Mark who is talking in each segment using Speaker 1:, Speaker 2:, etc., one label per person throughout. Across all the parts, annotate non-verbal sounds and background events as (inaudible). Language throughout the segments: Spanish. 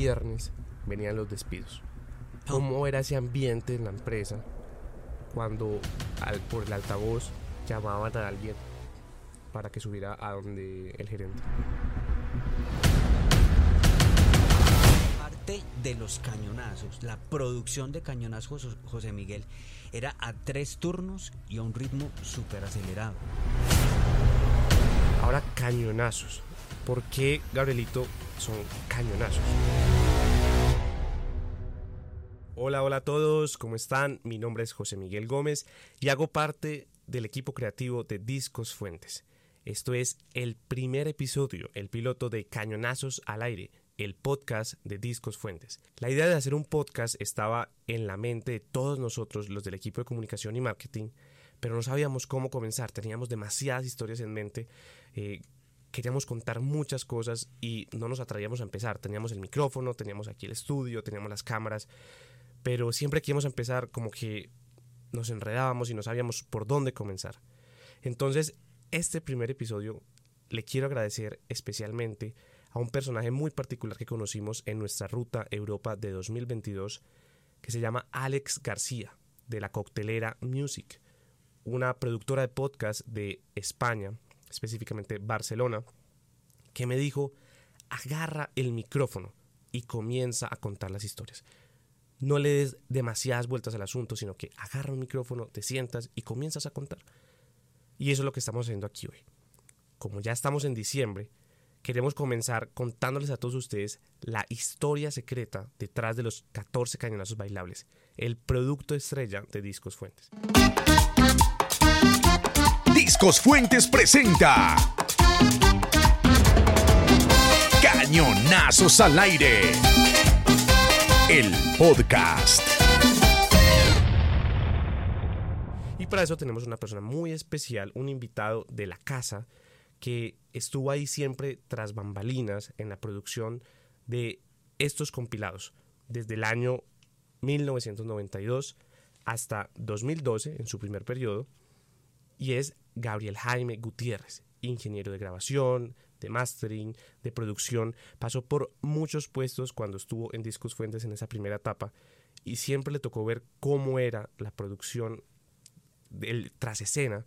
Speaker 1: viernes venían los despidos. ¿Cómo era ese ambiente en la empresa cuando al, por el altavoz llamaban a alguien para que subiera a donde el gerente?
Speaker 2: Parte de los cañonazos, la producción de cañonazos, José Miguel, era a tres turnos y a un ritmo súper acelerado.
Speaker 1: Ahora cañonazos. ¿Por qué, Gabrielito, son cañonazos? Hola, hola a todos, ¿cómo están? Mi nombre es José Miguel Gómez y hago parte del equipo creativo de Discos Fuentes. Esto es el primer episodio, el piloto de Cañonazos al aire, el podcast de Discos Fuentes. La idea de hacer un podcast estaba en la mente de todos nosotros, los del equipo de comunicación y marketing, pero no sabíamos cómo comenzar, teníamos demasiadas historias en mente, eh, queríamos contar muchas cosas y no nos atraíamos a empezar. Teníamos el micrófono, teníamos aquí el estudio, teníamos las cámaras, pero siempre que íbamos a empezar como que nos enredábamos y no sabíamos por dónde comenzar. Entonces, este primer episodio le quiero agradecer especialmente a un personaje muy particular que conocimos en nuestra ruta Europa de 2022, que se llama Alex García, de la Coctelera Music, una productora de podcast de España, específicamente Barcelona, que me dijo, agarra el micrófono y comienza a contar las historias. No le des demasiadas vueltas al asunto, sino que agarra un micrófono, te sientas y comienzas a contar. Y eso es lo que estamos haciendo aquí hoy. Como ya estamos en diciembre, queremos comenzar contándoles a todos ustedes la historia secreta detrás de los 14 cañonazos bailables, el producto estrella de Discos Fuentes.
Speaker 3: Discos Fuentes presenta Cañonazos al aire. El podcast.
Speaker 1: Y para eso tenemos una persona muy especial, un invitado de la casa que estuvo ahí siempre tras bambalinas en la producción de estos compilados, desde el año 1992 hasta 2012, en su primer periodo, y es Gabriel Jaime Gutiérrez, ingeniero de grabación, de mastering, de producción, pasó por muchos puestos cuando estuvo en Discos Fuentes en esa primera etapa y siempre le tocó ver cómo era la producción del tras escena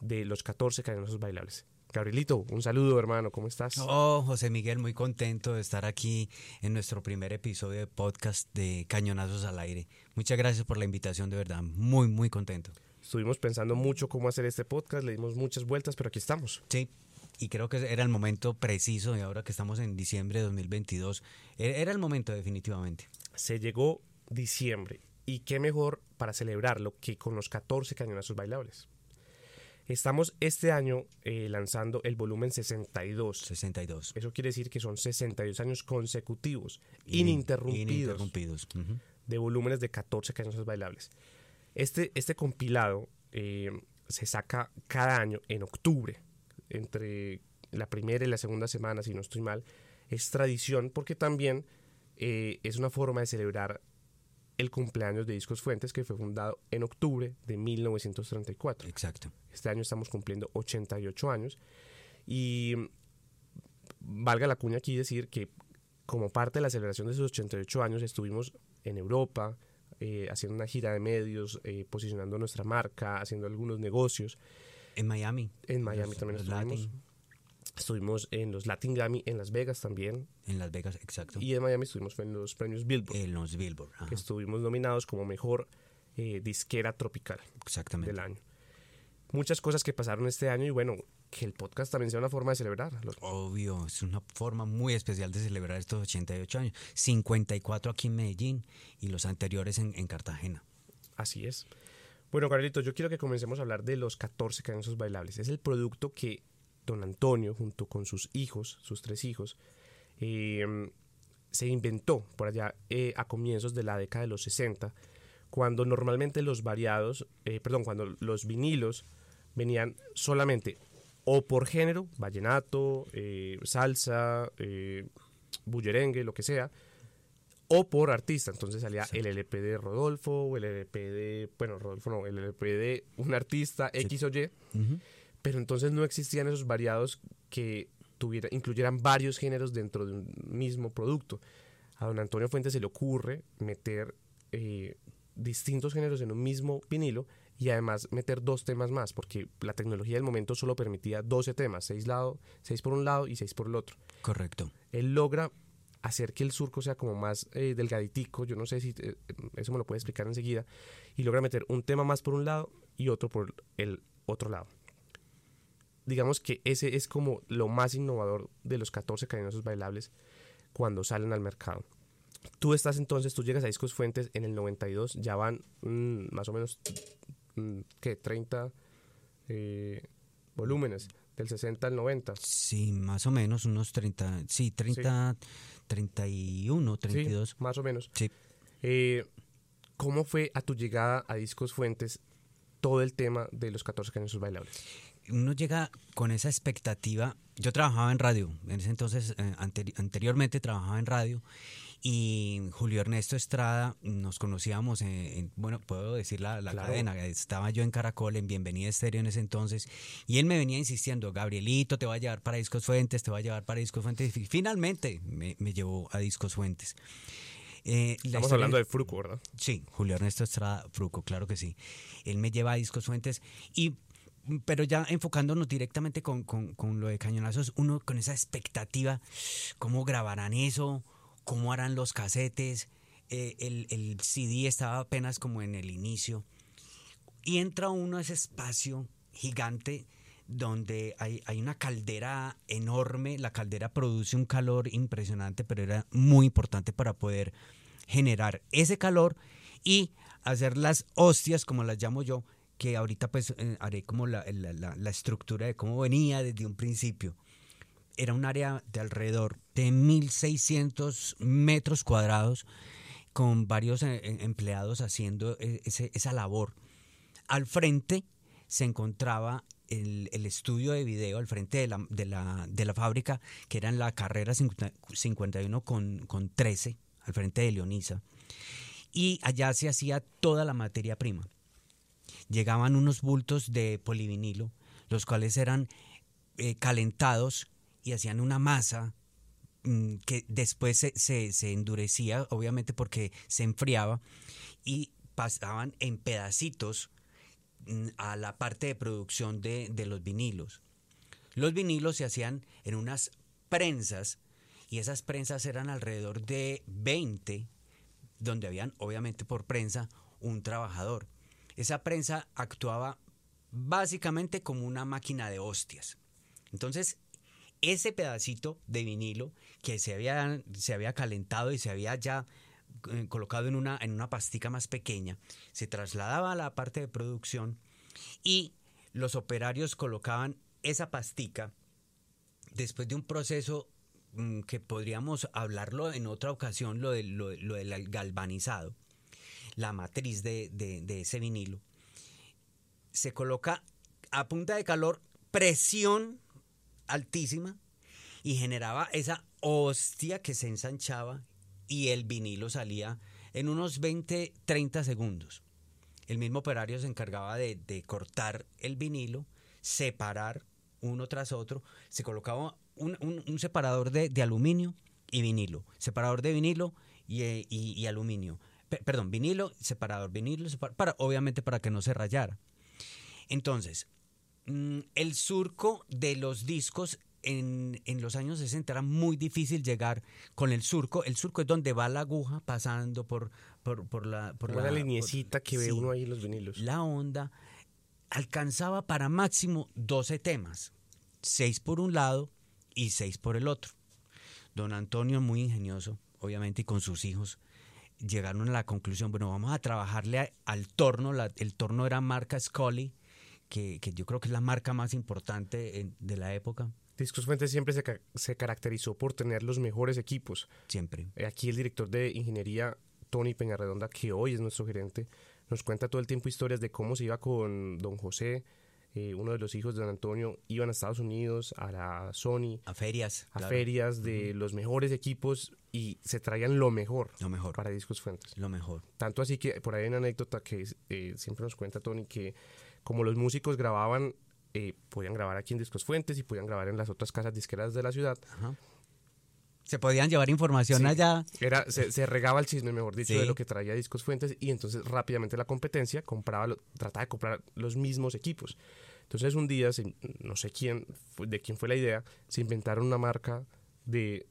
Speaker 1: de los 14 cañonazos bailables. Gabrielito, un saludo hermano, ¿cómo estás?
Speaker 2: Oh, José Miguel, muy contento de estar aquí en nuestro primer episodio de podcast de Cañonazos al aire. Muchas gracias por la invitación, de verdad, muy, muy contento.
Speaker 1: Estuvimos pensando mucho cómo hacer este podcast, le dimos muchas vueltas, pero aquí estamos.
Speaker 2: Sí, y creo que era el momento preciso, y ahora que estamos en diciembre de 2022, e-, era el momento definitivamente.
Speaker 1: Se llegó diciembre, y qué mejor para celebrarlo que con los 14 cañonazos bailables. Estamos este año eh, lanzando el volumen 62.
Speaker 2: 62.
Speaker 1: Eso quiere decir que son 62 años consecutivos, ininterrumpidos,
Speaker 2: ininterrumpidos.
Speaker 1: de volúmenes de 14 cañonazos bailables. Este, este compilado eh, se saca cada año en octubre, entre la primera y la segunda semana, si no estoy mal. Es tradición porque también eh, es una forma de celebrar el cumpleaños de Discos Fuentes, que fue fundado en octubre de 1934.
Speaker 2: Exacto.
Speaker 1: Este año estamos cumpliendo 88 años. Y valga la cuña aquí decir que como parte de la celebración de esos 88 años estuvimos en Europa, eh, haciendo una gira de medios, eh, posicionando nuestra marca, haciendo algunos negocios.
Speaker 2: En Miami.
Speaker 1: En Miami también estuvimos. Latin. Estuvimos en los Latin Grammy en Las Vegas también.
Speaker 2: En Las Vegas, exacto.
Speaker 1: Y en Miami estuvimos en los premios Billboard.
Speaker 2: En los Billboard.
Speaker 1: Que estuvimos nominados como mejor eh, disquera tropical
Speaker 2: Exactamente.
Speaker 1: del año. Muchas cosas que pasaron este año y bueno, que el podcast también sea una forma de celebrar.
Speaker 2: Obvio, es una forma muy especial de celebrar estos 88 años. 54 aquí en Medellín y los anteriores en, en Cartagena.
Speaker 1: Así es. Bueno, Carlito, yo quiero que comencemos a hablar de los 14 cañonazos bailables. Es el producto que don Antonio, junto con sus hijos, sus tres hijos, eh, se inventó por allá eh, a comienzos de la década de los 60, cuando normalmente los variados, eh, perdón, cuando los vinilos venían solamente o por género, vallenato, eh, salsa, eh, bullerengue, lo que sea, o por artista. Entonces salía sí. el LP de Rodolfo, o el LP de, bueno, Rodolfo no, el LP de un artista X sí. o Y. Uh -huh. Pero entonces no existían esos variados que tuviera, incluyeran varios géneros dentro de un mismo producto. a don Antonio Fuentes se le ocurre meter eh, distintos géneros en un mismo vinilo y además meter dos temas más, porque la tecnología del momento solo permitía 12 temas, 6, lado, seis por un lado y 6 por el otro.
Speaker 2: Correcto.
Speaker 1: Él logra hacer que el surco sea como más eh, delgaditico, yo no sé si eh, eso me lo puede explicar enseguida, y logra meter un tema más por un lado y otro por el otro lado. Digamos que ese es como lo más innovador de los 14 cariñosos bailables cuando salen al mercado. Tú estás entonces, tú llegas a Discos Fuentes en el 92, ya van mm, más o menos, mm, ¿qué? 30 eh, volúmenes, del 60 al 90.
Speaker 2: Sí, más o menos, unos 30, sí, 30, 31, 32.
Speaker 1: Sí, más o menos.
Speaker 2: Sí.
Speaker 1: Eh, ¿Cómo fue a tu llegada a Discos Fuentes todo el tema de los 14 cañosos bailables?
Speaker 2: Uno llega con esa expectativa. Yo trabajaba en radio, en ese entonces, eh, anteri- anteriormente trabajaba en radio y Julio Ernesto Estrada nos conocíamos en, en- bueno, puedo decir la, la
Speaker 1: Claro.
Speaker 2: cadena, estaba yo en Caracol, en Bienvenida Estéreo en ese entonces, y él me venía insistiendo, Gabrielito, te va a llevar para Discos Fuentes, te va a llevar para Discos Fuentes, y finalmente me, me llevó a Discos Fuentes. Eh,
Speaker 1: Estamos
Speaker 2: historia-
Speaker 1: hablando de Fruco, ¿verdad?
Speaker 2: Sí, Julio Ernesto Estrada Fruco, claro que sí. Él me lleva a Discos Fuentes y pero ya enfocándonos directamente con, con- con lo de Cañonazos, uno con esa expectativa, cómo grabarán eso, cómo harán los casetes, eh, el, CD estaba apenas como en el inicio, y entra uno a ese espacio gigante donde hay, una caldera enorme, la caldera produce un calor impresionante, pero era muy importante para poder generar ese calor y hacer las hostias, como las llamo yo, que ahorita pues eh, haré como la- la estructura de cómo venía desde un principio. Era un área de alrededor de 1.600 metros cuadrados con varios eh, eh, empleados haciendo eh, ese- esa labor. Al frente se encontraba el, estudio de video, al frente de la, de la, de la fábrica, que era en la carrera 50 51 con, con 13, al frente de Leonisa. Y allá se hacía toda la materia prima. Llegaban unos bultos de polivinilo, los cuales eran calentados y hacían una masa mm, que después se, se- endurecía, obviamente porque se enfriaba, y pasaban en pedacitos mm, a la parte de producción de, de los vinilos. Los vinilos se hacían en unas prensas y esas prensas eran alrededor de 20, donde habían obviamente por prensa un trabajador. Esa prensa actuaba básicamente como una máquina de hostias. Entonces, ese pedacito de vinilo que se había, se había calentado y se había ya eh, colocado en una, en una pastica más pequeña, se trasladaba a la parte de producción y los operarios colocaban esa pastica después de un proceso mm, que podríamos hablarlo en otra ocasión, lo, de- lo, de- lo del galvanizado, la matriz de- de ese vinilo, se coloca a punta de calor, presión altísima y generaba esa hostia que se ensanchaba y el vinilo salía en unos 20, 30 segundos. El mismo operario se encargaba de, de cortar el vinilo, separar uno tras otro, se colocaba un, un- separador de, de aluminio y vinilo, separador de vinilo y, eh, y- aluminio. Pe- perdón, vinilo, separador, vinilo, para, obviamente para que no se rayara. Entonces, el surco de los discos en, en los años 60 era muy difícil llegar con el surco. El surco es donde va la aguja pasando por, por, por la... Por la
Speaker 1: liniecita que ve uno ahí los vinilos.
Speaker 2: La onda alcanzaba para máximo 12 temas, 6 por un lado y 6 por el otro. Don Antonio, muy ingenioso, obviamente, y con sus hijos, llegaron a la conclusión, bueno, vamos a trabajarle a- al torno, la- el torno era marca Scully, que, que yo creo que es la marca más importante en- de la época,
Speaker 1: Discos Fuentes siempre se, se caracterizó por tener los mejores equipos.
Speaker 2: siempre.
Speaker 1: Eh, Aquí el director de ingeniería, Tony Peñarredonda, que hoy es nuestro gerente, nos cuenta todo el tiempo historias de cómo se iba con don José, eh, uno de los hijos de don Antonio, iban a Estados Unidos, a la Sony,
Speaker 2: A ferias.
Speaker 1: a
Speaker 2: claro,
Speaker 1: ferias de los mejores equipos y se traían lo mejor
Speaker 2: Lo mejor.
Speaker 1: para Discos Fuentes.
Speaker 2: Lo mejor.
Speaker 1: Tanto así que por ahí hay una anécdota que eh, siempre nos cuenta Tony que como los músicos grababan, eh, podían grabar aquí en Discos Fuentes y podían grabar en las otras casas disqueras de la ciudad,
Speaker 2: Ajá. Se podían llevar información
Speaker 1: Sí.
Speaker 2: allá.
Speaker 1: Era, se, se regaba el chisme, mejor dicho,
Speaker 2: Sí.
Speaker 1: de lo que traía Discos Fuentes y entonces rápidamente la competencia compraba, lo- trataba de comprar los mismos equipos. Entonces un día, no sé quién, de quién fue la idea, se inventaron una marca de,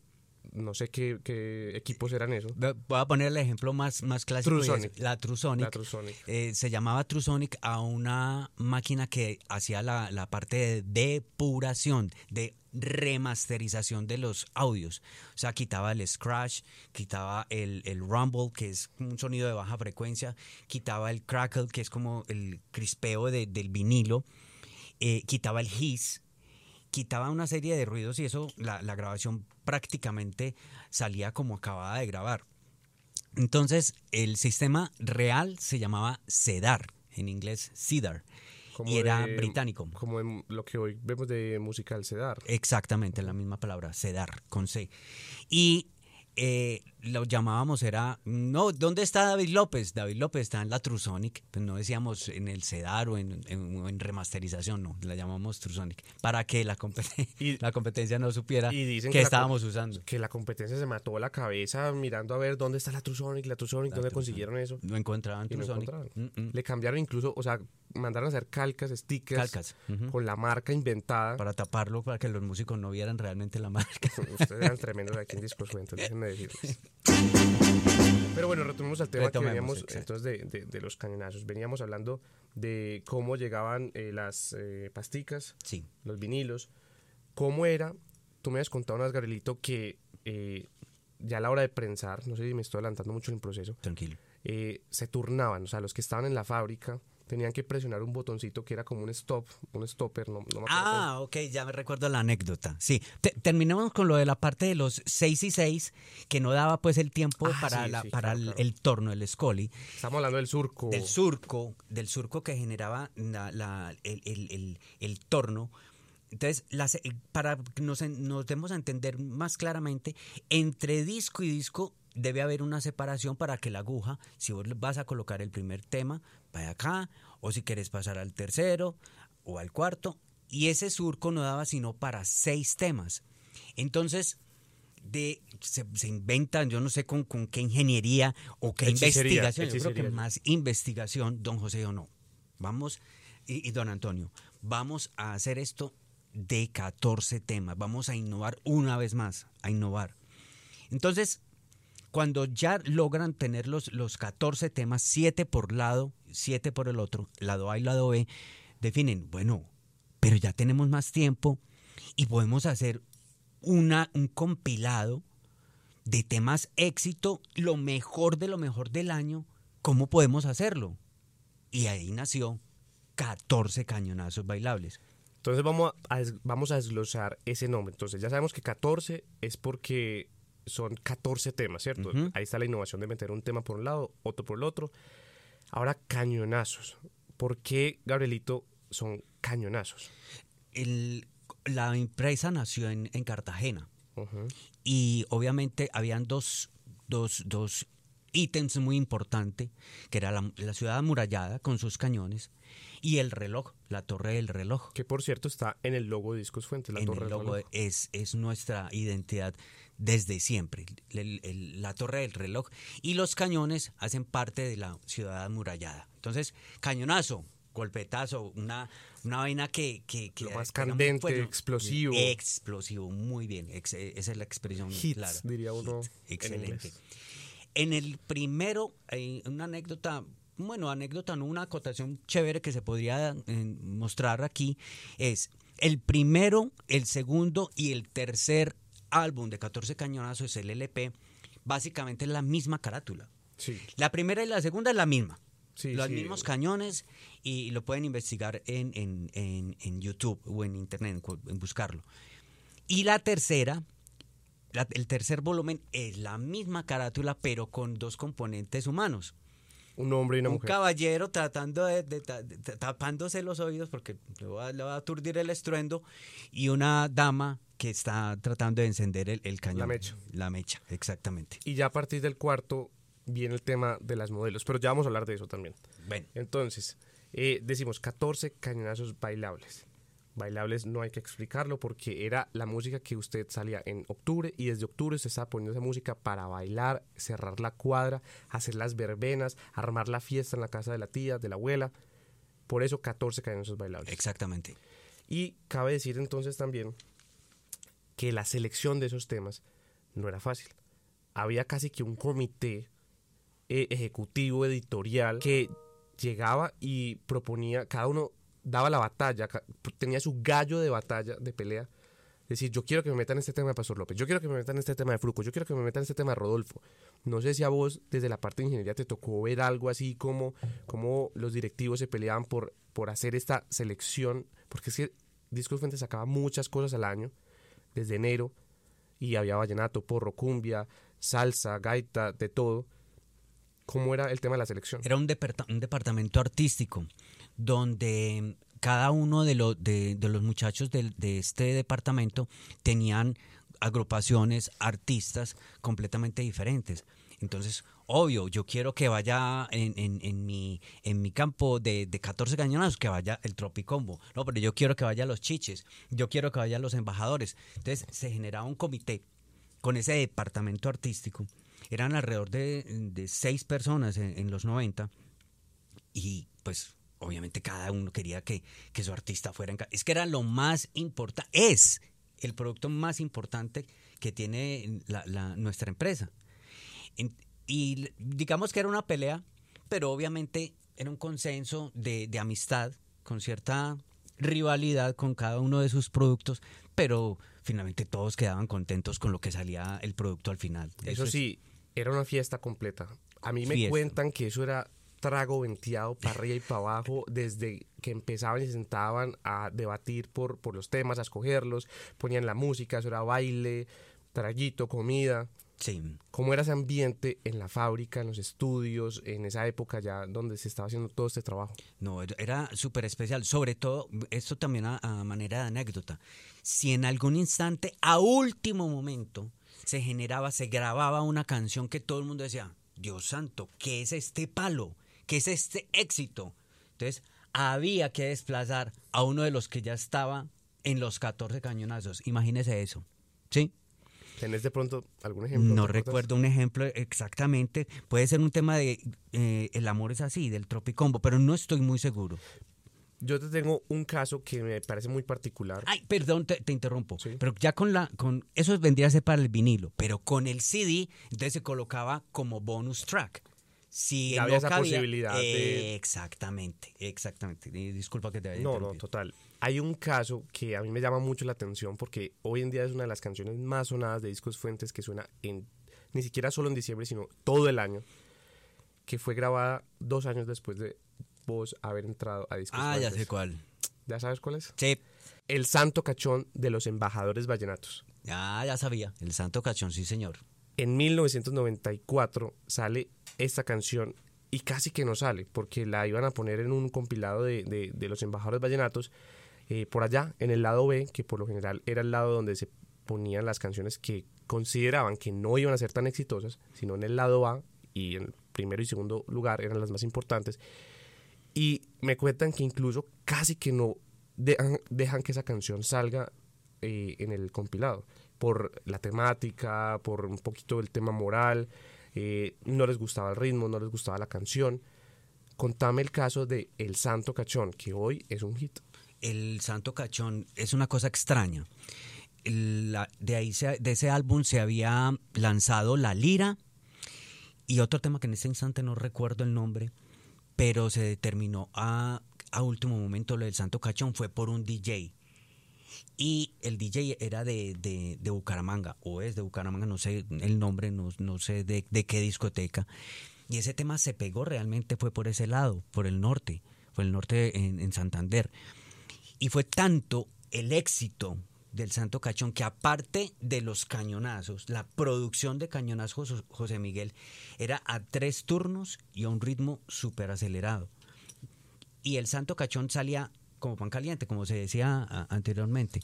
Speaker 1: no sé qué, qué equipos eran esos,
Speaker 2: Voy a poner el ejemplo más, más clásico. es
Speaker 1: Trusonic.
Speaker 2: La Trusonic.
Speaker 1: la Trusonic.
Speaker 2: Eh, se llamaba Trusonic a una máquina que hacía la, la parte de depuración, de remasterización de los audios. O sea, quitaba el scratch, quitaba el, el rumble, que es un sonido de baja frecuencia, quitaba el crackle, que es como el crispeo de- del vinilo, eh, quitaba el hiss, quitaba una serie de ruidos y eso, la, la grabación prácticamente salía como acabada de grabar. Entonces, el sistema real se llamaba CEDAR, en inglés CEDAR,
Speaker 1: Como
Speaker 2: y era
Speaker 1: de-
Speaker 2: británico.
Speaker 1: Como en lo que hoy vemos de musical Cedar.
Speaker 2: Exactamente, la misma palabra, CEDAR, con C. Y eh, lo llamábamos, era, no, ¿dónde está David López? David López está en la Trusonic, pues no decíamos en el CEDAR o en, en- remasterización, no, la llamamos Trusonic, para que la, (laughs)
Speaker 1: Y-
Speaker 2: la competencia no supiera
Speaker 1: Y dicen
Speaker 2: que
Speaker 1: que la
Speaker 2: estábamos usando.
Speaker 1: Que la competencia se mató la cabeza mirando a ver dónde está la Trusonic, la Trusonic, dónde consiguieron eso.
Speaker 2: No encontraban
Speaker 1: no
Speaker 2: Trusonic. Mm, mm.
Speaker 1: Le cambiaron incluso, o sea, mandaron a hacer calcas, stickers,
Speaker 2: Calcas,
Speaker 1: con la marca inventada.
Speaker 2: Para taparlo, para que los músicos no vieran realmente la marca.
Speaker 1: Ustedes eran tremendos aquí en Discos Fuentes, déjenme decirles. (laughs) Pero bueno, retomemos al tema
Speaker 2: Retomemos,
Speaker 1: que veníamos
Speaker 2: exacto.
Speaker 1: entonces de, de- de los cañonazos. Veníamos hablando de cómo llegaban eh, las eh, pasticas,
Speaker 2: Sí.
Speaker 1: los vinilos, cómo era. Tú me has contado, unas Garelito, que eh, ya a la hora de prensar, no sé si me estoy adelantando mucho en el proceso,
Speaker 2: Tranquilo.
Speaker 1: se turnaban, o sea, los que estaban en la fábrica tenían que presionar un botoncito que era como un stop, un stopper, no, no me.
Speaker 2: Ah, ok, ya me recuerdo la anécdota. Sí, Te- terminamos con lo de la parte de los 6 y 6, que no daba pues el tiempo
Speaker 1: Ah,
Speaker 2: para,
Speaker 1: sí,
Speaker 2: la,
Speaker 1: sí,
Speaker 2: para
Speaker 1: claro,
Speaker 2: el,
Speaker 1: claro.
Speaker 2: el torno, el Scully,
Speaker 1: Estamos hablando del surco.
Speaker 2: del surco, del surco que generaba la- la- el, el- el- torno. Entonces, las- eh, para que nos, nos demos a entender más claramente, entre disco y disco debe haber una separación para que la aguja, si vos vas a colocar el primer tema, vaya acá, o si quieres pasar al tercero o al cuarto, y ese surco no daba sino para seis temas. Entonces, de, se, se inventan, yo no sé con, con qué ingeniería o qué
Speaker 1: Hechicería,
Speaker 2: investigación, yo creo que más investigación, don José o no. Vamos, y, y don Antonio, vamos a hacer esto de 14 temas, vamos a innovar una vez más, a innovar. Entonces, cuando ya logran tener los, los 14 temas, 7 por lado, 7 por el otro, lado A y lado B, definen, bueno, pero ya tenemos más tiempo y podemos hacer una, un compilado de temas éxito, lo mejor de lo mejor del año, ¿cómo podemos hacerlo? Y ahí nació 14 cañonazos bailables.
Speaker 1: Entonces vamos a, vamos a desglosar ese nombre. Entonces ya sabemos que 14 es porque son 14 temas, ¿cierto? Ahí está la innovación de meter un tema por un lado, otro por el otro. Ahora, cañonazos. ¿Por qué, Gabrielito, son cañonazos?
Speaker 2: El- la empresa nació en, en Cartagena. Y obviamente habían dos, dos, dos ítems muy importantes, que era la, la ciudad amurallada con sus cañones y el reloj, la torre del reloj.
Speaker 1: Que por cierto está en el logo de Discos Fuentes, la
Speaker 2: en
Speaker 1: torre
Speaker 2: el
Speaker 1: del
Speaker 2: logo
Speaker 1: reloj.
Speaker 2: es, es nuestra identidad desde siempre. El- el- la torre del reloj y los cañones hacen parte de la ciudad amurallada. Entonces, cañonazo, golpetazo, una, una vaina que... que, que
Speaker 1: Lo más candente, explosivo.
Speaker 2: Explosivo, muy bien. ex- esa es la expresión
Speaker 1: Hits,
Speaker 2: clara.
Speaker 1: diría uno
Speaker 2: Hits, Excelente. En el primero, una anécdota, bueno, anécdota, no una acotación chévere que se podría eh, mostrar aquí, es el primero, el segundo y el tercer álbum de 14 cañonazos, el LP, básicamente es la misma carátula.
Speaker 1: Sí,
Speaker 2: La primera y la segunda es la misma.
Speaker 1: Sí,
Speaker 2: Los
Speaker 1: sí.
Speaker 2: mismos cañones y lo pueden investigar en, en- en- en YouTube o en Internet, en buscarlo. Y la tercera, la- el tercer volumen es la misma carátula, pero con dos componentes humanos.
Speaker 1: Un hombre y una
Speaker 2: Un
Speaker 1: mujer.
Speaker 2: caballero tratando de, de- de- de- tapándose los oídos porque le va, le va a aturdir el estruendo y una dama que está tratando de encender el, el cañón.
Speaker 1: La mecha.
Speaker 2: La mecha, exactamente.
Speaker 1: Y ya a partir del cuarto viene el tema de las modelos, pero ya vamos a hablar de eso también.
Speaker 2: Bueno,
Speaker 1: Entonces, eh, decimos 14 cañonazos bailables. Bailables no hay que explicarlo porque era la música que usted salía en octubre y desde octubre usted estaba poniendo esa música para bailar, cerrar la cuadra, hacer las verbenas, armar la fiesta en la casa de la tía, de la abuela. Por eso 14 esos bailables.
Speaker 2: Exactamente.
Speaker 1: Y cabe decir entonces también que la selección de esos temas no era fácil. Había casi que un comité eh, ejecutivo editorial que llegaba y proponía, cada uno daba la batalla, tenía su gallo de batalla, de pelea. Decir, yo quiero que me metan este tema de Pastor López, yo quiero que me metan este tema de Fruco, yo quiero que me metan este tema de Rodolfo. No sé si a vos, desde la parte de ingeniería, te tocó ver algo así como, como los directivos se peleaban por, por hacer esta selección, porque es que Discos Fuentes sacaba muchas cosas al año, desde enero, y había vallenato, porro, cumbia, salsa, gaita, de todo cómo era el tema de la selección.
Speaker 2: Era un, departamento artístico donde cada uno de, de, los muchachos de, este departamento tenían agrupaciones, artistas completamente diferentes. Entonces, obvio, yo quiero que vaya en, mi, en mi campo de, de 14 cañonazos, que vaya el Tropicombo. No, pero yo quiero que vaya los chiches, yo quiero que vayan los embajadores. Entonces, se generaba un comité con ese departamento artístico eran alrededor de, seis personas en, los 90 y pues obviamente cada uno quería que, su artista fuera en Es que era lo más importante, es el producto más importante que tiene la, nuestra empresa. y digamos que era una pelea, pero obviamente era un consenso de, de amistad, con cierta rivalidad con cada uno de sus productos, pero finalmente todos quedaban contentos con lo que salía el producto al final.
Speaker 1: Eso, sí, era una fiesta completa. A mí me cuentan que eso era trago venteado para arriba y para abajo desde que empezaban y se sentaban a debatir por, por los temas, a escogerlos, ponían la música, eso era baile, traguito, comida.
Speaker 2: Sí.
Speaker 1: ¿Cómo era ese ambiente en la fábrica, en los estudios, en esa época ya donde se estaba haciendo todo este trabajo?
Speaker 2: No, era súper especial. Sobre todo, esto también a, manera de anécdota. Si en algún instante, a último momento, se generaba, se grababa una canción que todo el mundo decía, Dios santo, ¿qué es este palo? ¿Qué es este éxito? Entonces, había que desplazar a uno de los que ya estaba en los 14 cañonazos. Imagínese eso. ¿Sí?
Speaker 1: ¿Tenés de pronto algún ejemplo?
Speaker 2: No recuerdo un ejemplo exactamente. Puede ser un tema de eh, El amor es así, del Tropicombo, pero no estoy muy seguro.
Speaker 1: Yo te tengo un caso que me parece muy particular.
Speaker 2: Ay, perdón, te, interrumpo. Pero ya con la, con eso vendría a ser para el vinilo, pero con el CD, entonces se colocaba como bonus track.
Speaker 1: Si había esa posibilidad
Speaker 2: de... Exactamente, exactamente. Disculpa que te haya
Speaker 1: No, no, total. Hay un caso que a mí me llama mucho la atención porque hoy en día es una de las canciones más sonadas de Discos Fuentes que suena en ni siquiera solo en diciembre, sino todo el año, que fue grabada dos años después de vos haber entrado a Discos
Speaker 2: Ah, ya sé cuál.
Speaker 1: ¿Ya sabes cuál es?
Speaker 2: Sí.
Speaker 1: El Santo Cachón de los Embajadores Vallenatos.
Speaker 2: Ah, ya sabía. El Santo Cachón, sí, señor.
Speaker 1: En 1994 sale esta canción y casi que no sale, porque la iban a poner en un compilado de, de, los Embajadores Vallenatos eh, por allá, en el lado B, que por lo general era el lado donde se ponían las canciones que consideraban que no iban a ser tan exitosas, sino en el lado A y en primero y segundo lugar eran las más importantes. Y me cuentan que incluso casi que no dejan, que esa canción salga eh, en el compilado, por la temática, por un poquito el tema moral, eh, no les gustaba el ritmo, no les gustaba la canción. Contame el caso de El Santo Cachón, que hoy es un hit.
Speaker 2: El Santo Cachón es una cosa extraña. de, ahí de ese álbum se había lanzado La Lira y otro tema que en este instante no recuerdo el nombre, pero se determinó a, último momento lo del Santo Cachón fue por un DJ. Y el DJ era de, de, Bucaramanga, o es de Bucaramanga, no sé el nombre, no, sé de, qué discoteca. Y ese tema se pegó realmente, fue por ese lado, por el norte, fue el norte en, en Santander. Y fue tanto el éxito del Santo Cachón, que aparte de los cañonazos, la producción de cañonazos José Miguel era a tres turnos y a un ritmo súper acelerado. Y el Santo Cachón salía como pan caliente, como se decía anteriormente.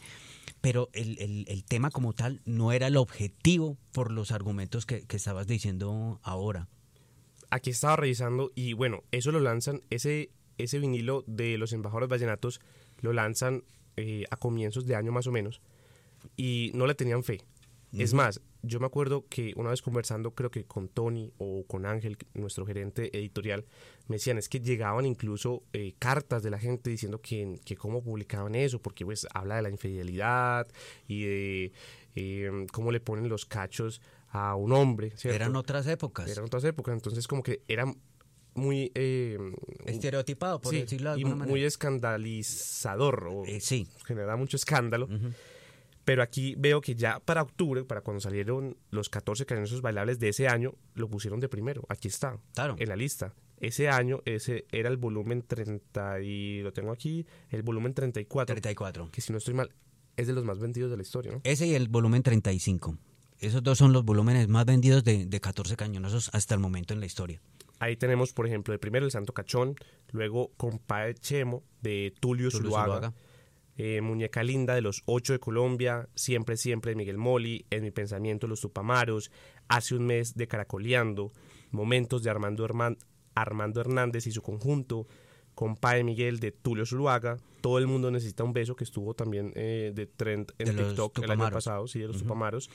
Speaker 2: Pero el, tema como tal no era el objetivo por los argumentos que, que estabas diciendo ahora.
Speaker 1: Aquí estaba revisando y bueno, eso lo lanzan, ese, ese vinilo de los embajadores vallenatos lo lanzan eh, a comienzos de año más o menos y no le tenían fe. Es más, yo me acuerdo que una vez conversando, creo que con Tony o con Ángel, nuestro gerente editorial, me decían es que llegaban incluso eh, cartas de la gente diciendo que, que cómo publicaban eso, porque pues habla de la infidelidad y de eh, cómo le ponen los cachos a un hombre. ¿cierto?
Speaker 2: Eran otras épocas.
Speaker 1: Eran otras épocas, entonces como que era muy... eh,
Speaker 2: Estereotipado, por
Speaker 1: sí,
Speaker 2: decirlo de
Speaker 1: y
Speaker 2: alguna
Speaker 1: muy
Speaker 2: manera.
Speaker 1: escandalizador o
Speaker 2: Eh, sí.
Speaker 1: genera mucho escándalo. Pero aquí veo que ya para octubre, para cuando salieron los 14 cañonazos bailables de ese año, lo pusieron de primero. Aquí está,
Speaker 2: Claro.
Speaker 1: en la lista. Ese año, ese era el volumen 30 y lo tengo aquí, el volumen 34,
Speaker 2: 34.
Speaker 1: que si no estoy mal, es de los más vendidos de la historia, ¿no?
Speaker 2: Ese y el volumen 35. Esos dos son los volúmenes más vendidos de, de 14 cañonazos hasta el momento en la historia.
Speaker 1: Ahí tenemos, por ejemplo, de primero el Santo Cachón, luego Compadre Chemo de Tulio,
Speaker 2: Tulio
Speaker 1: Zuluaga,
Speaker 2: Zuluaga.
Speaker 1: Eh, Muñeca Linda de los Ocho de Colombia, Siempre Siempre de Miguel Moli, En mi pensamiento los Tupamaros, Hace un mes de Caracoleando, Momentos de Armando, Herman- Armando Hernández y su conjunto, Compadre Miguel de Tulio Zuluaga, Todo el mundo necesita un beso que estuvo también eh, de trend en
Speaker 2: De
Speaker 1: TikTok el año pasado, sí, de los Tupamaros,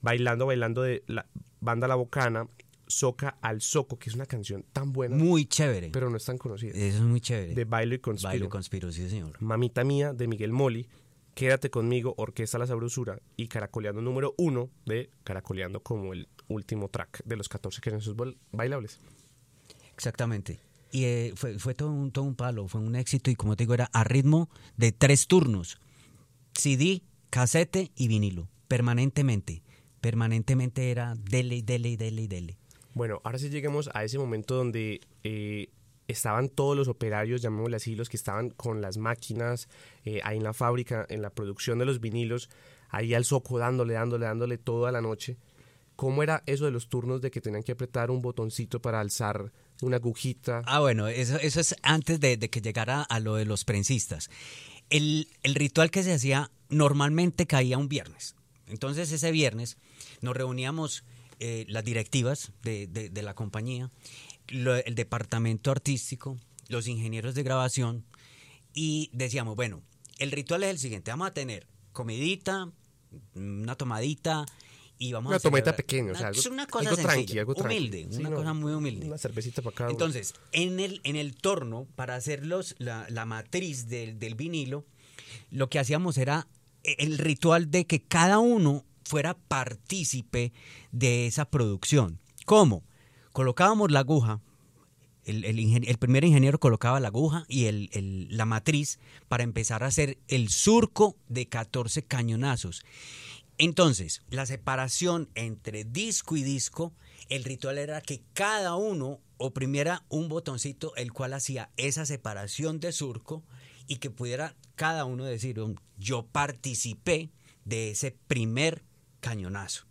Speaker 1: Bailando, Bailando de la banda La Bocana, Soca al Soco, que es una canción tan buena,
Speaker 2: Muy chévere.
Speaker 1: pero no es tan conocida,
Speaker 2: Eso es muy chévere.
Speaker 1: de Bailo y Conspiro.
Speaker 2: Bailo y conspiro, sí, señor.
Speaker 1: Mamita Mía de Miguel Moli, Quédate conmigo, Orquesta La Sabrosura y Caracoleando número uno de Caracoleando como el último track de los 14 que eran sus bailables.
Speaker 2: Exactamente. Y eh, fue, fue todo, un, todo un palo, fue un éxito y como te digo, era a ritmo de tres turnos. CD, casete y vinilo. Permanentemente. Permanentemente era dele, dele, dele, dele.
Speaker 1: Bueno, ahora sí lleguemos a ese momento donde eh, estaban todos los operarios, llamémosle así, los que estaban con las máquinas eh, ahí en la fábrica, en la producción de los vinilos, ahí al soco dándole, dándole, dándole toda la noche. ¿Cómo era eso de los turnos de que tenían que apretar un botoncito para alzar una agujita?
Speaker 2: Ah, bueno, eso, eso es antes de, de que llegara a lo de los prensistas. El, el ritual que se hacía normalmente caía un viernes. Entonces ese viernes nos reuníamos eh, las directivas de, de- de la compañía, lo- el departamento artístico, los ingenieros de grabación y decíamos, bueno, el ritual es el siguiente, vamos a tener comidita, una tomadita y vamos
Speaker 1: Una
Speaker 2: a celebrar-
Speaker 1: pequeña, o sea,
Speaker 2: una-
Speaker 1: algo,
Speaker 2: una cosa
Speaker 1: algo
Speaker 2: sencilla,
Speaker 1: tranqui, algo tranqui.
Speaker 2: humilde,
Speaker 1: Sí,
Speaker 2: una
Speaker 1: no,
Speaker 2: cosa muy humilde.
Speaker 1: Una cervecita para cada uno.
Speaker 2: Entonces, en el, en el torno, para hacer los, la, la matriz del, del vinilo, lo que hacíamos era el ritual de que cada uno fuera partícipe de esa producción. ¿Cómo? Colocábamos la aguja, el, primer ingeniero colocaba la aguja y la matriz para empezar a hacer el surco de 14 cañonazos. Entonces, la separación entre disco y disco, el ritual era que cada uno oprimiera un botoncito el cual hacía esa separación de surco y que pudiera cada uno decir, "Um, yo participé de ese primer cañonazo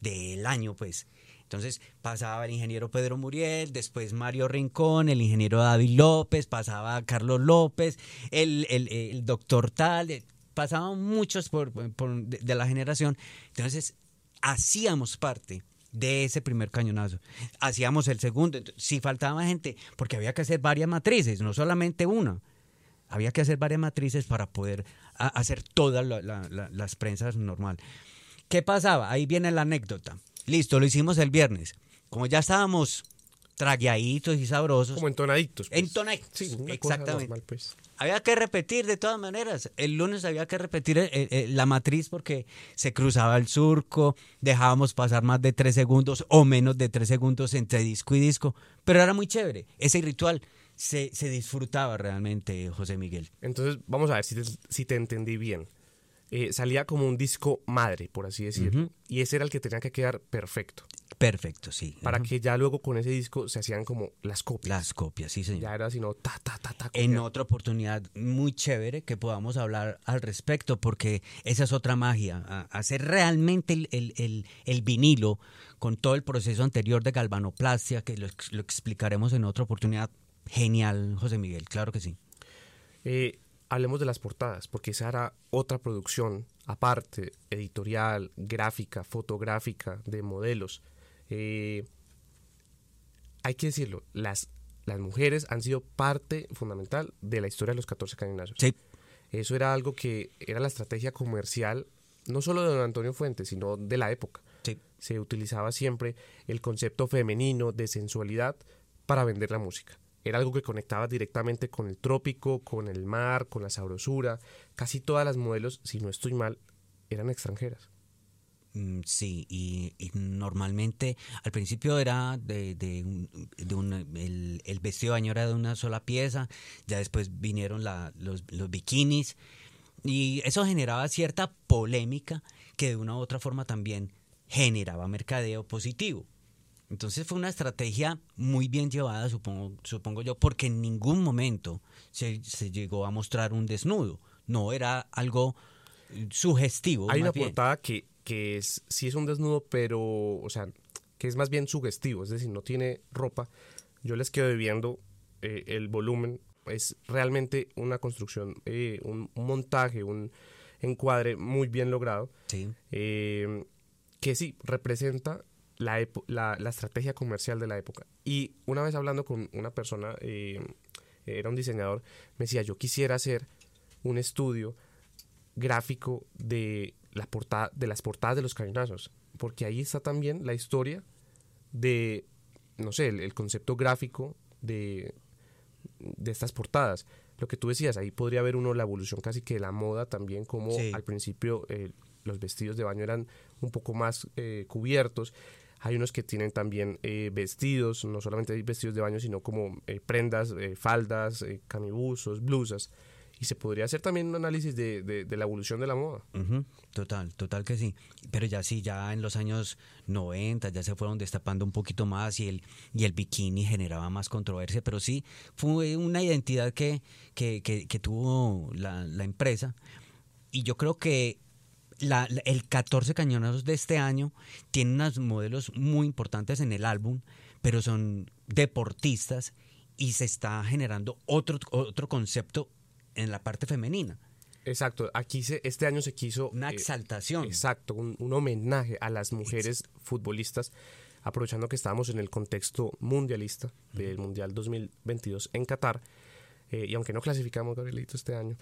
Speaker 2: del año, pues. Entonces pasaba el ingeniero Pedro Muriel, después Mario Rincón, el ingeniero David López, pasaba Carlos López, el, el- doctor Tal, eh, pasaban muchos por, de, la generación. Entonces hacíamos parte de ese primer cañonazo. Hacíamos el segundo, si faltaba gente, porque había que hacer varias matrices, no solamente una. Había que hacer varias matrices para poder hacer todas la- la- la- las prensas normal. ¿Qué pasaba? Ahí viene la anécdota. Listo, lo hicimos el viernes. Como ya estábamos tragueaditos y sabrosos,
Speaker 1: Como entonaditos. pues.
Speaker 2: Entonaditos,
Speaker 1: Sí,
Speaker 2: exactamente.
Speaker 1: normal, pues.
Speaker 2: había que repetir de todas maneras. El lunes había que repetir eh, eh, la matriz porque se cruzaba el surco, dejábamos pasar más de tres segundos o menos de tres segundos entre disco y disco, pero era muy chévere. Ese ritual se, se disfrutaba realmente, José Miguel.
Speaker 1: Entonces, vamos a ver si te, si te entendí bien. Eh, salía como un disco madre, por así decirlo. Y ese era el que tenía que quedar perfecto.
Speaker 2: Perfecto, sí.
Speaker 1: Para que ya luego con ese disco se hacían como las copias.
Speaker 2: Las copias, sí, señor.
Speaker 1: Ya era sino ta, ta, ta, ta.
Speaker 2: en
Speaker 1: copiar.
Speaker 2: otra oportunidad muy chévere que podamos hablar al respecto, porque esa es otra magia, hacer realmente el, el- el- el vinilo con todo el proceso anterior de galvanoplastia, que lo, lo explicaremos en otra oportunidad. Genial, José Miguel, claro que sí.
Speaker 1: Eh, hablemos de las portadas, porque esa era otra producción, aparte, editorial, gráfica, fotográfica, de modelos. Eh, hay que decirlo, las, las mujeres han sido parte fundamental de la historia de los 14 cañonazos.
Speaker 2: Sí,
Speaker 1: Eso era algo que era la estrategia comercial, no solo de don Antonio Fuentes, sino de la época.
Speaker 2: Sí.
Speaker 1: Se utilizaba siempre el concepto femenino de sensualidad para vender la música. Era algo que conectaba directamente con el trópico, con el mar, con la sabrosura. Casi todas las modelos, si no estoy mal, eran extranjeras.
Speaker 2: Mm, Sí, y, normalmente al principio era de, un, el, vestido de baño era de una sola pieza, ya después vinieron los, los bikinis y eso generaba cierta polémica que de una u otra forma también generaba mercadeo positivo. Entonces fue una estrategia muy bien llevada, supongo, supongo yo, porque en ningún momento se, se llegó a mostrar un desnudo. No era algo eh, sugestivo.
Speaker 1: Hay una
Speaker 2: bien.
Speaker 1: portada que, que es, sí es un desnudo, pero, o sea, que es más bien sugestivo, es decir, no tiene ropa. Yo les quedo debiendo eh, el volumen. Es realmente una construcción, eh, un, un montaje, un encuadre muy bien logrado,
Speaker 2: Sí.
Speaker 1: eh, que sí representa la, la, la estrategia comercial de la época. Y una vez hablando con una persona, eh, era un diseñador, me decía, yo quisiera hacer un estudio gráfico de, la portada, de las portadas de los cañonazos, porque ahí está también la historia de, no sé, el, el concepto gráfico de, de estas portadas. Lo que tú decías, ahí podría ver uno la evolución casi que de la moda también, como
Speaker 2: Sí.
Speaker 1: al principio eh, los vestidos de baño eran un poco más eh, cubiertos. Hay unos que tienen también eh, vestidos, no solamente vestidos de baño, sino como eh, prendas, eh, faldas, eh, camibuzos, blusas. Y se podría hacer también un análisis de, de- de la evolución de la moda.
Speaker 2: Ujú, Total, total que sí. Pero ya sí, ya en los años 90 ya se fueron destapando un poquito más y el, y el bikini generaba más controversia. Pero sí, fue una identidad que, que, que- que tuvo la, la empresa. Y yo creo que la- la- el 14 Cañonazos de este año tiene unos modelos muy importantes en el álbum, pero son deportistas y se está generando otro, otro concepto en la parte femenina.
Speaker 1: Exacto, aquí se, este año se quiso...
Speaker 2: Una
Speaker 1: eh,
Speaker 2: exaltación.
Speaker 1: Exacto, un, un homenaje a las mujeres futbolistas, aprovechando que estábamos en el contexto mundialista del Mundial 2022 en Qatar. eh, y aunque no clasificamos, Gabrielito, este año,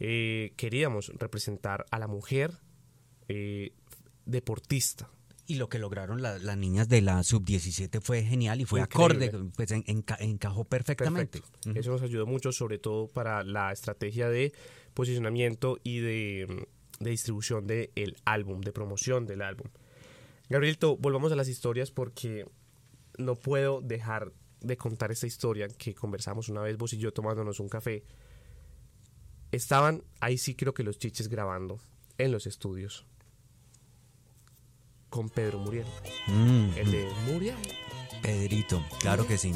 Speaker 1: eh, queríamos representar a la mujer eh, deportista.
Speaker 2: Y lo que lograron la- las niñas de la sub-17 fue genial y fue
Speaker 1: Increíble.
Speaker 2: acorde, pues en- enca- encajó perfectamente.
Speaker 1: Eso nos ayudó mucho, sobre todo para la estrategia de posicionamiento y de, de distribución del álbum, de promoción del álbum. Gabrielito, volvamos a las historias porque no puedo dejar de contar esta historia que conversamos una vez vos y yo tomándonos un café. Estaban, ahí sí creo que los chiches grabando en los estudios con Pedro Muriel,
Speaker 2: Mm,
Speaker 1: el de Muriel.
Speaker 2: Pedrito, claro que sí.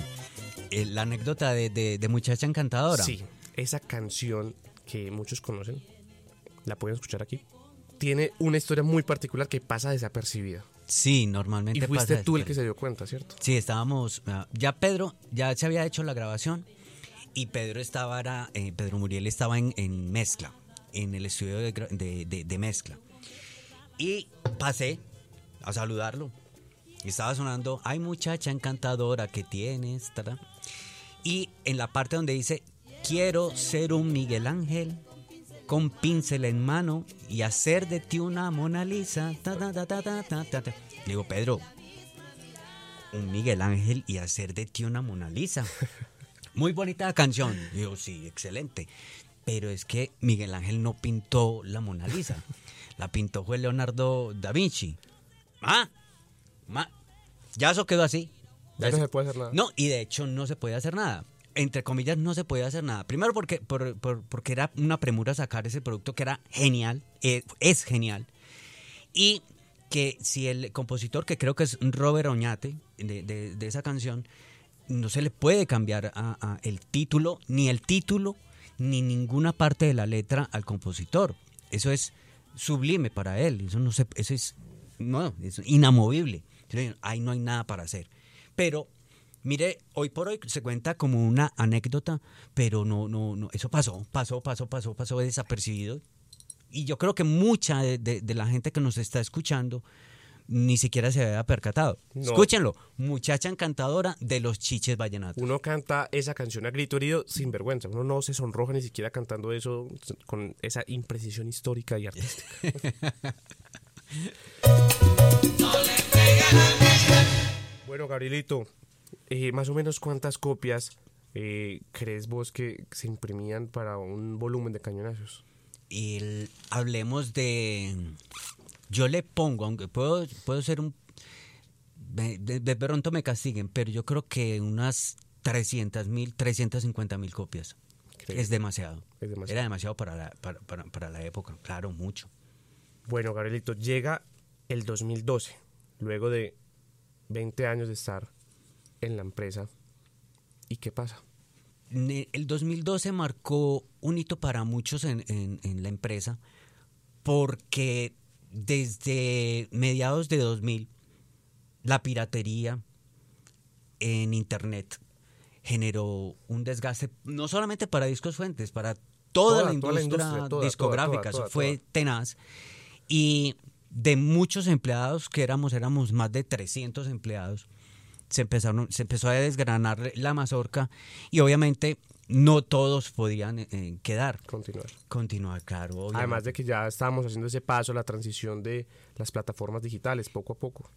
Speaker 2: Eh, la anécdota de, de- de muchacha encantadora.
Speaker 1: Sí, esa canción que muchos conocen, la pueden escuchar aquí, tiene una historia muy particular que pasa desapercibida.
Speaker 2: Sí, normalmente
Speaker 1: Y fuiste
Speaker 2: pasa
Speaker 1: tú el que se dio cuenta, ¿cierto?
Speaker 2: Sí, estábamos. ah, Ya Pedro, ya se había hecho la grabación y Pedro estaba, era, eh, Pedro Muriel estaba en, en mezcla, en el estudio de- de- de mezcla. Y pasé a saludarlo. Y estaba sonando, ay muchacha encantadora que tienes. tara". Y en la parte donde dice, quiero ser un Miguel Ángel con pincel en mano y hacer de ti una Mona Lisa. ta, ta, ta, ta, ta, ta, ta, ta". Le digo, Pedro, un Miguel Ángel y hacer de ti una Mona Lisa. (laughs) Muy bonita la canción. Digo, sí, excelente. Pero es que Miguel Ángel no pintó la Mona Lisa. (laughs) La pintó fue Leonardo da Vinci. Ah, ma- ya eso quedó así.
Speaker 1: Ya no se puede hacer nada.
Speaker 2: No, y de hecho no se puede hacer nada. Entre comillas, no se puede hacer nada. Primero porque, por- por- porque era una premura sacar ese producto que era genial, eh, es genial. Y que si el compositor, que creo que es Robert Oñate, de, de- de esa canción, no se le puede cambiar a- a el título, ni el título, ni ninguna parte de la letra al compositor. Eso es sublime para él. Eso no se, eso es, no, es inamovible. Ahí no hay nada para hacer. Pero Mire, hoy por hoy se cuenta como una anécdota, pero no, no, no, eso pasó, pasó, pasó, pasó, pasó desapercibido. Y yo creo que mucha de, de- de la gente que nos está escuchando ni siquiera se había percatado.
Speaker 1: No.
Speaker 2: Escúchenlo, muchacha encantadora de los chiches vallenatos.
Speaker 1: Uno canta esa canción a grito herido sin vergüenza. Uno no se sonroja ni siquiera cantando eso con esa imprecisión histórica y artística. (laughs) bueno, Gabrielito, eh, más o menos cuántas copias eh, crees vos que se imprimían para un volumen de cañonazos?
Speaker 2: el- hablemos de. Yo le pongo, aunque puedo, puedo ser un. De, pronto me castiguen, pero yo creo que unas 300 mil, 350 mil copias.
Speaker 1: Increíble.
Speaker 2: Es demasiado.
Speaker 1: Es demasiado.
Speaker 2: Era demasiado para la, para, para- para la época, claro, mucho.
Speaker 1: Bueno, Gabrielito, llega el 2012, luego de 20 años de estar en la empresa. ¿Y qué pasa?
Speaker 2: El 2012 marcó un hito para muchos en, en- en la empresa porque desde mediados de 2000 la piratería en Internet generó un desgaste no solamente para Discos Fuentes, para toda,
Speaker 1: Toda-
Speaker 2: la,
Speaker 1: toda la
Speaker 2: industria discográfica.
Speaker 1: toda,
Speaker 2: fue tenaz. Y de muchos empleados que éramos, éramos más de 300 empleados, se, empezaron, se empezó a desgranar la mazorca y obviamente no todos podían eh, quedar.
Speaker 1: Continuar.
Speaker 2: Continuar, claro. obviamente.
Speaker 1: Además de que ya estábamos haciendo ese paso, la transición de las plataformas digitales, poco a poco.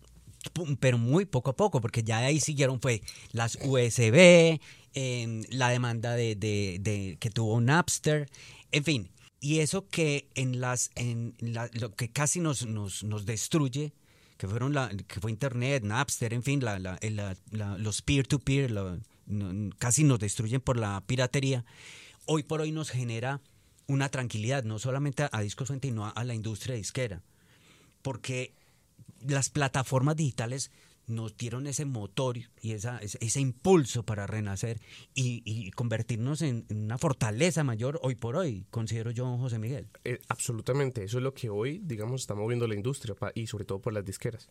Speaker 2: Pero muy poco a poco, porque ya de ahí siguieron fue las USB, em, la demanda de, de- de- que tuvo Napster, en fin. Y eso que en las en la- lo que casi nos, nos, nos destruye, que fueron la, que fue Internet, Napster, en fin, la, la- los peer-to-peer, casi nos destruyen por la piratería, hoy por hoy nos genera una tranquilidad, no solamente a, a Discos Fuente, sino a la industria disquera. Porque las plataformas digitales nos dieron ese motor y esa, ese, impulso para renacer y, y convertirnos en, en una fortaleza mayor hoy por hoy, considero yo, José Miguel.
Speaker 1: Eh, absolutamente, eso es lo que hoy, digamos, está moviendo la industria y sobre todo por las disqueras.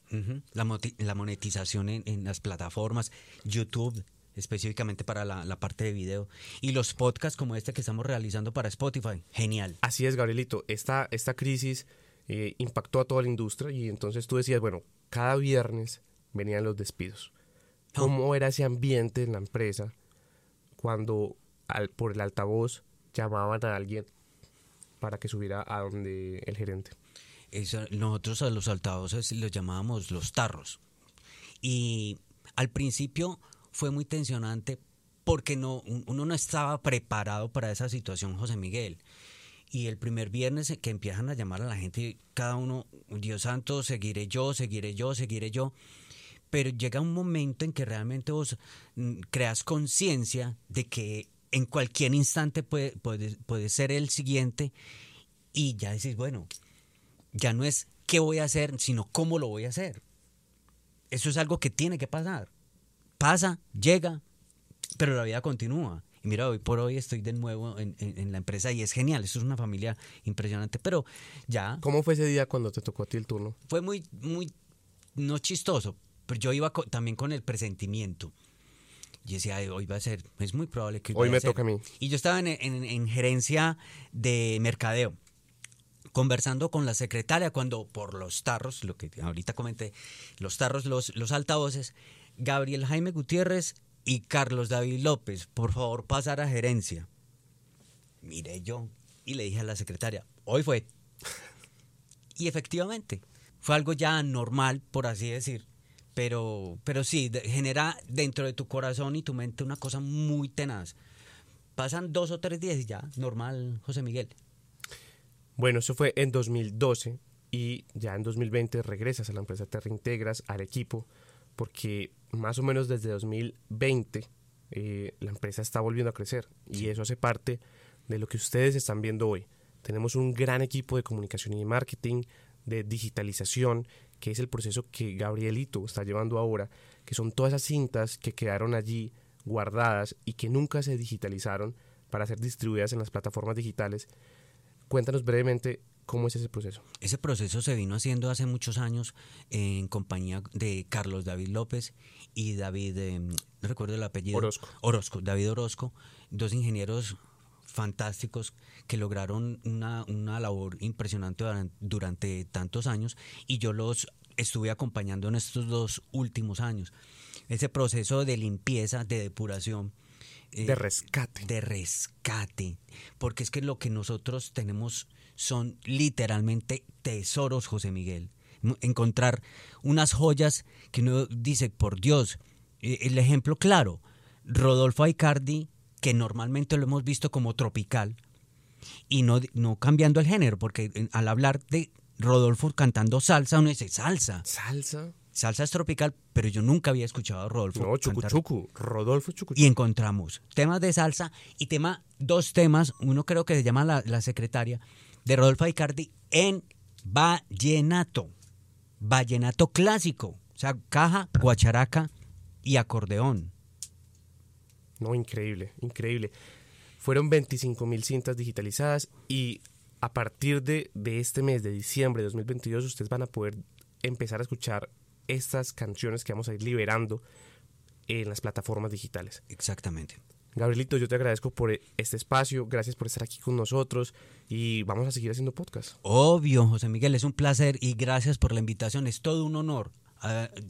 Speaker 2: La, monetización en, en las plataformas, YouTube específicamente para la, la parte de video y los podcasts como este que estamos realizando para Spotify. Genial.
Speaker 1: Así es, Gabrielito, esta, esta crisis eh, impactó a toda la industria y entonces tú decías, bueno, cada viernes venían los despidos. ¿Cómo era ese ambiente en la empresa cuando al, por el altavoz llamaban a alguien para que subiera a donde el gerente?
Speaker 2: Eso, nosotros a los altavoces los llamábamos los tarros. Y al principio fue muy tensionante porque no, un- uno no estaba preparado para esa situación, José Miguel. Y el primer viernes que empiezan a llamar a la gente, cada uno, Dios santo, seguiré yo, seguiré yo, seguiré yo. Pero llega un momento en que realmente vos mm, creas conciencia de que en cualquier instante puede, puede, puede ser el siguiente y ya decís, bueno, ya no es qué voy a hacer, sino cómo lo voy a hacer. Eso es algo que tiene que pasar. Pasa, llega, pero la vida continúa. Y mira, hoy por hoy estoy de nuevo en, en- en la empresa y es genial. Esto es una familia impresionante, pero ya
Speaker 1: ¿Cómo fue ese día cuando te tocó a ti el turno?
Speaker 2: fue muy, muy, no chistoso, pero yo iba también con el presentimiento. Y decía, "Ay, hoy va a ser, es muy probable que
Speaker 1: Hoy me
Speaker 2: a ser".
Speaker 1: toca a mí.
Speaker 2: Y yo estaba en, en- en gerencia de mercadeo, conversando con la secretaria cuando por los tarros, lo que ahorita comenté, los tarros, los, los altavoces, Gabriel Jaime Gutiérrez y Carlos David López, por favor pasar a gerencia. Miré yo y le dije a la secretaria, hoy fue. (laughs) Y efectivamente, fue algo ya normal, por así decir. Pero, pero sí, de- genera dentro de tu corazón y tu mente una cosa muy tenaz. Pasan dos o tres días y ya, normal, José Miguel.
Speaker 1: Bueno, eso fue en 2012 y ya en 2020 regresas a la empresa, te reintegras al equipo porque más o menos desde 2020 eh, la empresa está volviendo a crecer y eso hace parte de lo que ustedes están viendo hoy. Tenemos un gran equipo de comunicación y de marketing, de digitalización, que es el proceso que Gabrielito está llevando ahora, que son todas esas cintas que quedaron allí guardadas y que nunca se digitalizaron para ser distribuidas en las plataformas digitales. Cuéntanos brevemente cómo es ese proceso.
Speaker 2: Ese proceso se vino haciendo hace muchos años en compañía de Carlos David López y David, eh, no recuerdo el apellido.
Speaker 1: Orozco.
Speaker 2: Orozco, David Orozco, dos ingenieros fantásticos que lograron una, una labor impresionante duran- durante tantos años y yo los estuve acompañando en estos dos últimos años. Ese proceso de limpieza, de depuración. eh,
Speaker 1: De rescate.
Speaker 2: de rescate, porque es que lo que nosotros tenemos son literalmente tesoros, José Miguel. Encontrar unas joyas que uno dice, por Dios, eh, el ejemplo claro, Rodolfo Aicardi, que normalmente lo hemos visto como tropical, y no, no cambiando el género, porque eh, al hablar de Rodolfo cantando salsa, uno dice salsa.
Speaker 1: Salsa.
Speaker 2: Salsa es tropical, pero yo nunca había escuchado a Rodolfo.
Speaker 1: No, chucu
Speaker 2: cantar
Speaker 1: chucu. Rodolfo chucu
Speaker 2: y encontramos temas de salsa y tema, dos temas, uno creo que se llama La, la Secretaria, de Rodolfo Icardi en vallenato, vallenato clásico, o sea, caja, guacharaca y acordeón.
Speaker 1: No, increíble, increíble. Fueron 25 mil cintas digitalizadas y a partir de, de este mes de diciembre de 2022 ustedes van a poder empezar a escuchar estas canciones que vamos a ir liberando en las plataformas digitales.
Speaker 2: Exactamente.
Speaker 1: Gabrielito, yo te agradezco por este espacio, gracias por estar aquí con nosotros y vamos a seguir haciendo podcast.
Speaker 2: Obvio, José Miguel, es un placer y gracias por la invitación. Es todo un honor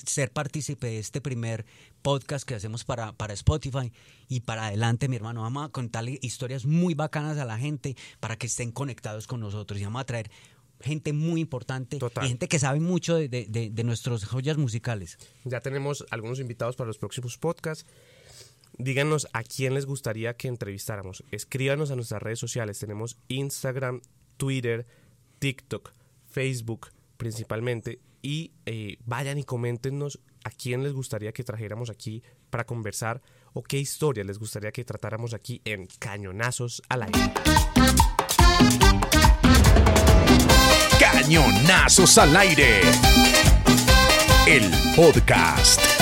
Speaker 2: ser partícipe de este primer podcast que hacemos para, para Spotify y para adelante, mi hermano. Vamos a contarle historias muy bacanas a la gente para que estén conectados con nosotros y vamos a traer gente muy importante
Speaker 1: Total.
Speaker 2: y gente que sabe mucho de, de, de, de nuestras joyas musicales.
Speaker 1: Ya tenemos algunos invitados para los próximos podcasts. Díganos a quién les gustaría que entrevistáramos. Escríbanos a nuestras redes sociales. Tenemos Instagram, Twitter, TikTok, Facebook principalmente. Y eh, vayan y coméntenos a quién les gustaría que trajéramos aquí para conversar o qué historia les gustaría que tratáramos aquí en Cañonazos al aire.
Speaker 3: Cañonazos al aire. El podcast.